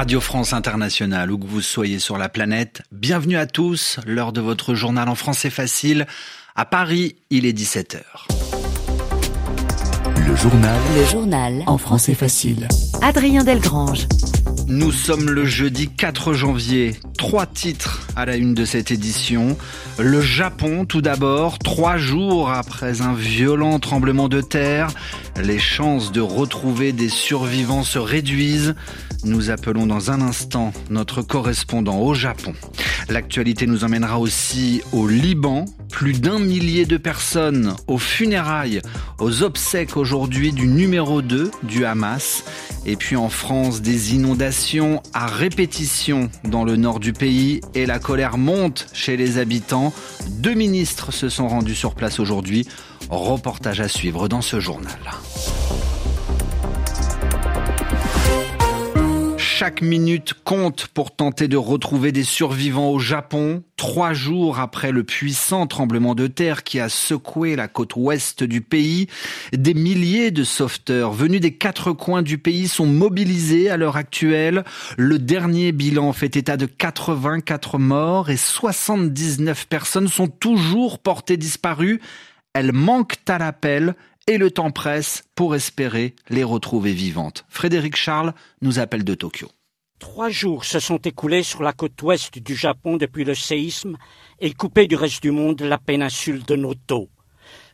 Radio France Internationale, où que vous soyez sur la planète, bienvenue à tous, l'heure de votre journal en français facile. À Paris, il est 17h. Le journal. Le journal. En français facile. Adrien Delgrange. Nous sommes le jeudi 4 janvier. Trois titres à la une de cette édition. Le Japon, tout d'abord, trois jours après un violent tremblement de terre, les chances de retrouver des survivants se réduisent. Nous appelons dans un instant notre correspondant au Japon. L'actualité nous emmènera aussi au Liban. Plus d'un millier de personnes aux funérailles, aux obsèques aujourd'hui du numéro 2 du Hamas. Et puis en France, des inondations à répétition dans le nord du pays et la colère monte chez les habitants. Deux ministres se sont rendus sur place aujourd'hui. Reportage à suivre dans ce journal. Chaque minute compte pour tenter de retrouver des survivants au Japon, trois jours après le puissant tremblement de terre qui a secoué la côte ouest du pays. Des milliers de sauveteurs venus des quatre coins du pays sont mobilisés à l'heure actuelle. Le dernier bilan fait état de 84 morts et 79 personnes sont toujours portées disparues. Elles manquent à l'appel et le temps presse pour espérer les retrouver vivantes. Frédéric Charles nous appelle de Tokyo. Trois jours se sont écoulés sur la côte ouest du Japon depuis le séisme et coupé du reste du monde la péninsule de Noto.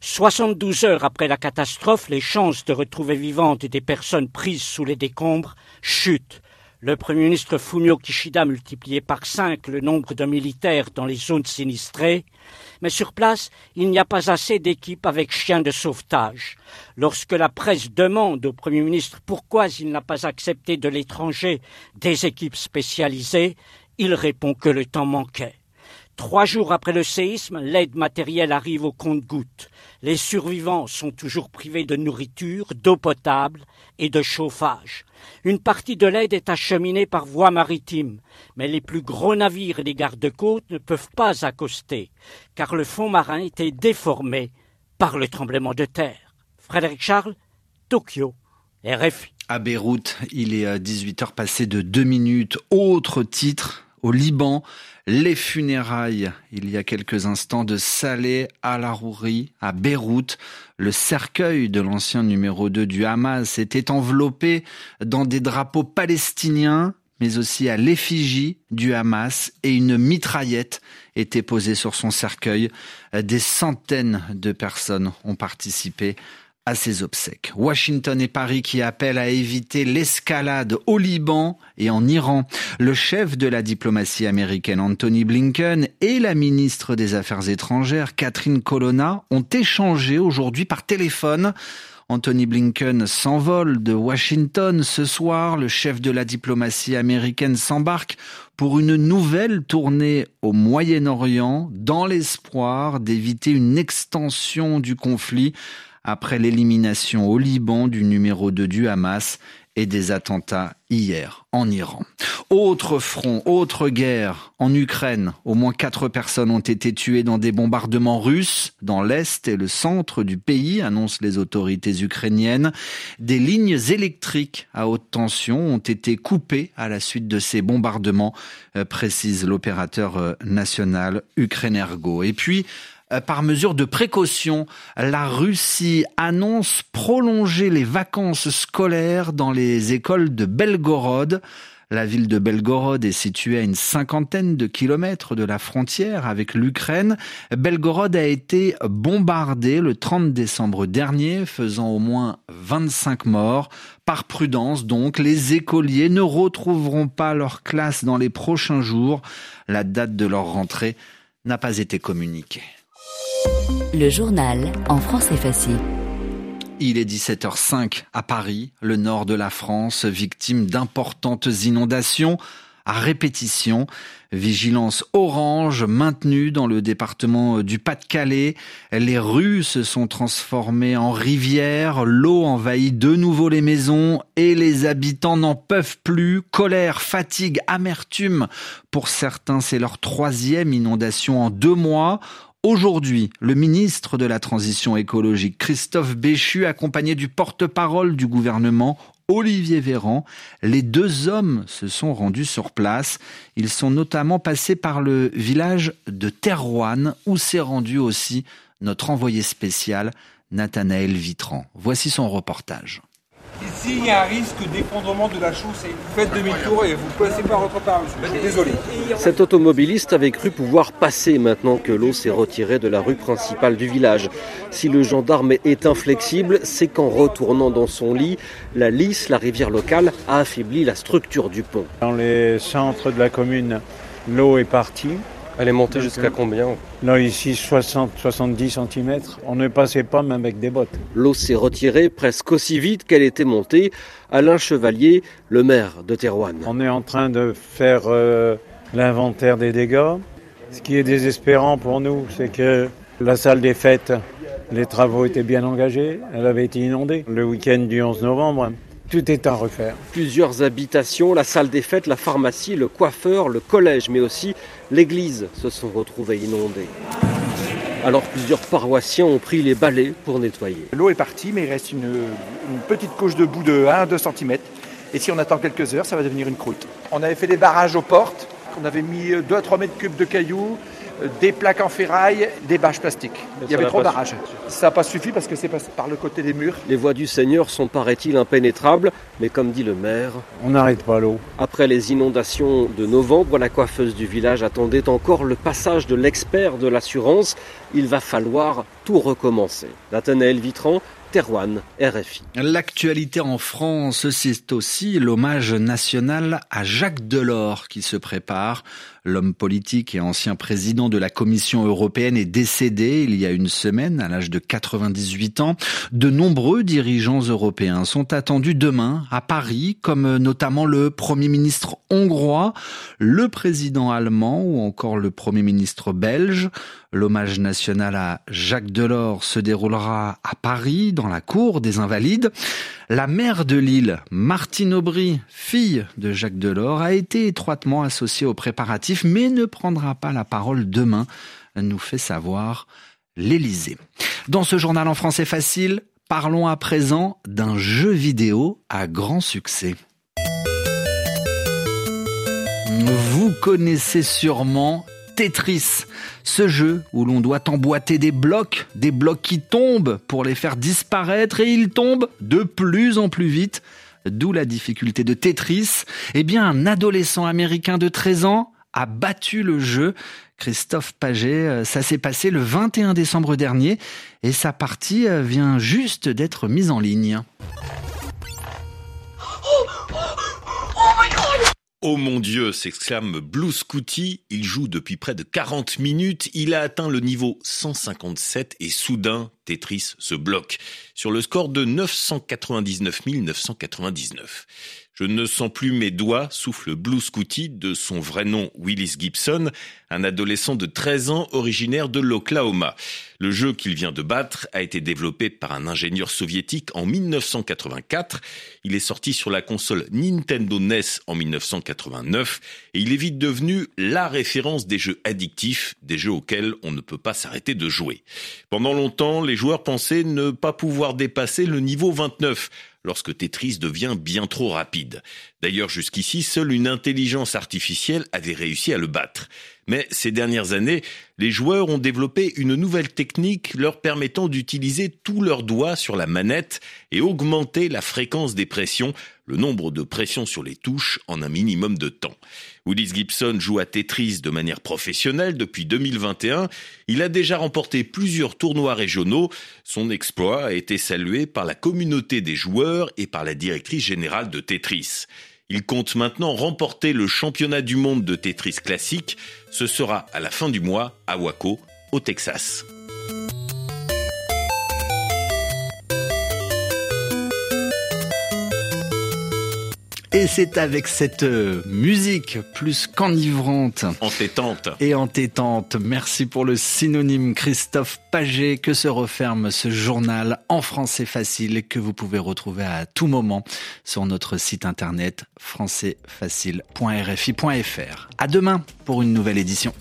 72 heures après la catastrophe, les chances de retrouver vivantes des personnes prises sous les décombres chutent le Premier ministre Fumio Kishida multipliait par cinq le nombre de militaires dans les zones sinistrées, mais sur place, il n'y a pas assez d'équipes avec chiens de sauvetage. Lorsque la presse demande au Premier ministre pourquoi il n'a pas accepté de l'étranger des équipes spécialisées, il répond que le temps manquait. Trois jours après le séisme, l'aide matérielle arrive au compte-gouttes. Les survivants sont toujours privés de nourriture, d'eau potable et de chauffage. Une partie de l'aide est acheminée par voie maritime, mais les plus gros navires et les gardes-côtes ne peuvent pas accoster, car le fond marin était déformé par le tremblement de terre. Frédéric Charles, Tokyo, RFI. À Beyrouth, il est 18 heures passées de deux minutes. Autre titre, au Liban, les funérailles, il y a quelques instants, de Saleh al-Arouri à Beyrouth. Le cercueil de l'ancien numéro 2 du Hamas était enveloppé dans des drapeaux palestiniens, mais aussi à l'effigie du Hamas et une mitraillette était posée sur son cercueil. Des centaines de personnes ont participé à ses obsèques. Washington et Paris qui appellent à éviter l'escalade au Liban et en Iran. Le chef de la diplomatie américaine Anthony Blinken et la ministre des Affaires étrangères Catherine Colonna ont échangé aujourd'hui par téléphone. Anthony Blinken s'envole de Washington ce soir. Le chef de la diplomatie américaine s'embarque pour une nouvelle tournée au Moyen-Orient dans l'espoir d'éviter une extension du conflit après l'élimination au Liban du numéro 2 du Hamas et des attentats hier en Iran. Autre front, autre guerre en Ukraine. Au moins quatre personnes ont été tuées dans des bombardements russes dans l'est et le centre du pays, annoncent les autorités ukrainiennes. Des lignes électriques à haute tension ont été coupées à la suite de ces bombardements, euh, précise l'opérateur euh, national Ukrenergo. Et puis, par mesure de précaution, la Russie annonce prolonger les vacances scolaires dans les écoles de Belgorod. La ville de Belgorod est située à une cinquantaine de kilomètres de la frontière avec l'Ukraine. Belgorod a été bombardée le 30 décembre dernier, faisant au moins 25 morts. Par prudence, donc, les écoliers ne retrouveront pas leur classe dans les prochains jours. La date de leur rentrée n'a pas été communiquée. Le journal en français facile. Il est 17h05 à Paris, le nord de la France, victime d'importantes inondations à répétition. Vigilance orange maintenue dans le département du Pas-de-Calais. Les rues se sont transformées en rivières. L'eau envahit de nouveau les maisons et les habitants n'en peuvent plus. Colère, fatigue, amertume. Pour certains, c'est leur troisième inondation en deux mois. Aujourd'hui, le ministre de la Transition écologique, Christophe Béchu, accompagné du porte-parole du gouvernement, Olivier Véran. Les deux hommes se sont rendus sur place. Ils sont notamment passés par le village de Terouane où s'est rendu aussi notre envoyé spécial Nathanaël Vitran. Voici son reportage. Ici, il y a un risque d'effondrement de la chaussée. Vous faites demi-tour et vous passez par votre part, monsieur. Je suis désolé. Cet automobiliste avait cru pouvoir passer maintenant que l'eau s'est retirée de la rue principale du village. Si le gendarme est inflexible, c'est qu'en retournant dans son lit, la Lys, la rivière locale, a affaibli la structure du pont. Dans les centres de la commune, l'eau est partie. Elle est montée jusqu'à combien Là, ici, 60-70 cm. On ne passait pas même avec des bottes. L'eau s'est retirée presque aussi vite qu'elle était montée. Alain Chevalier, le maire de Terouane. On est en train de faire euh, l'inventaire des dégâts. Ce qui est désespérant pour nous, c'est que la salle des fêtes, les travaux étaient bien engagés. Elle avait été inondée le week-end du 11 novembre. Tout est à refaire. Plusieurs habitations, la salle des fêtes, la pharmacie, le coiffeur, le collège, mais aussi l'église se sont retrouvées inondées. Alors plusieurs paroissiens ont pris les balais pour nettoyer. L'eau est partie, mais il reste une, une petite couche de boue de 1 à 2 cm. Et si on attend quelques heures, ça va devenir une croûte. On avait fait des barrages aux portes, on avait mis 2 à 3 mètres cubes de cailloux, des plaques en ferraille, des bâches plastiques. Il y avait trois barrages. Ça n'a pas suffi parce que c'est passé par le côté des murs. Les voies du Seigneur sont, paraît-il, impénétrables, mais comme dit le maire, On n'arrête pas l'eau. après les inondations de novembre, la coiffeuse du village attendait encore le passage de l'expert de l'assurance. Il va falloir tout recommencer. Nathanaël Vitran, L'actualité en France, c'est aussi l'hommage national à Jacques Delors qui se prépare. L'homme politique et ancien président de la Commission européenne est décédé il y a une semaine à l'âge de 98 ans. De nombreux dirigeants européens sont attendus demain à Paris, comme notamment le Premier ministre hongrois, le président allemand ou encore le Premier ministre belge. L'hommage national à Jacques Delors se déroulera à Paris, dans la cour des Invalides. La maire de Lille, Martine Aubry, fille de Jacques Delors, a été étroitement associée aux préparatifs, mais ne prendra pas la parole demain, nous fait savoir l'Élysée. Dans ce journal en français facile, parlons à présent d'un jeu vidéo à grand succès. Vous connaissez sûrement Tetris, ce jeu où l'on doit emboîter des blocs, des blocs qui tombent pour les faire disparaître et ils tombent de plus en plus vite. D'où la difficulté de Tetris. Eh bien, un adolescent américain de 13 ans a battu le jeu. Christophe Paget, ça s'est passé le 21 décembre dernier et sa partie vient juste d'être mise en ligne. Oh mon Dieu, s'exclame Blue Scooty. Il joue depuis près de 40 minutes. Il a atteint le niveau 157 et soudain, Tetris se bloque sur le score de 999 999. Je ne sens plus mes doigts, souffle Blue Scooty, de son vrai nom Willis Gibson, un adolescent de 13 ans originaire de l'Oklahoma. Le jeu qu'il vient de battre a été développé par un ingénieur soviétique en 1984. Il est sorti sur la console Nintendo NES en 1989 et il est vite devenu la référence des jeux addictifs, des jeux auxquels on ne peut pas s'arrêter de jouer. Pendant longtemps, les joueurs pensaient ne pas pouvoir dépasser le niveau 29 lorsque Tetris devient bien trop rapide. D'ailleurs, jusqu'ici, seule une intelligence artificielle avait réussi à le battre. Mais ces dernières années, les joueurs ont développé une nouvelle technique leur permettant d'utiliser tous leurs doigts sur la manette et augmenter la fréquence des pressions, le nombre de pressions sur les touches en un minimum de temps. Willis Gibson joue à Tetris de manière professionnelle depuis 2021. Il a déjà remporté plusieurs tournois régionaux. Son exploit a été salué par la communauté des joueurs et par la directrice générale de Tetris. Il compte maintenant remporter le championnat du monde de Tetris classique. Ce sera à la fin du mois à Waco, au Texas. Et c'est avec cette euh, musique plus qu'enivrante Entêtante. et entêtante, merci pour le synonyme Christophe Paget, que se referme ce journal en français facile que vous pouvez retrouver à tout moment sur notre site internet françaisfacile.rfi.fr. À demain pour une nouvelle édition.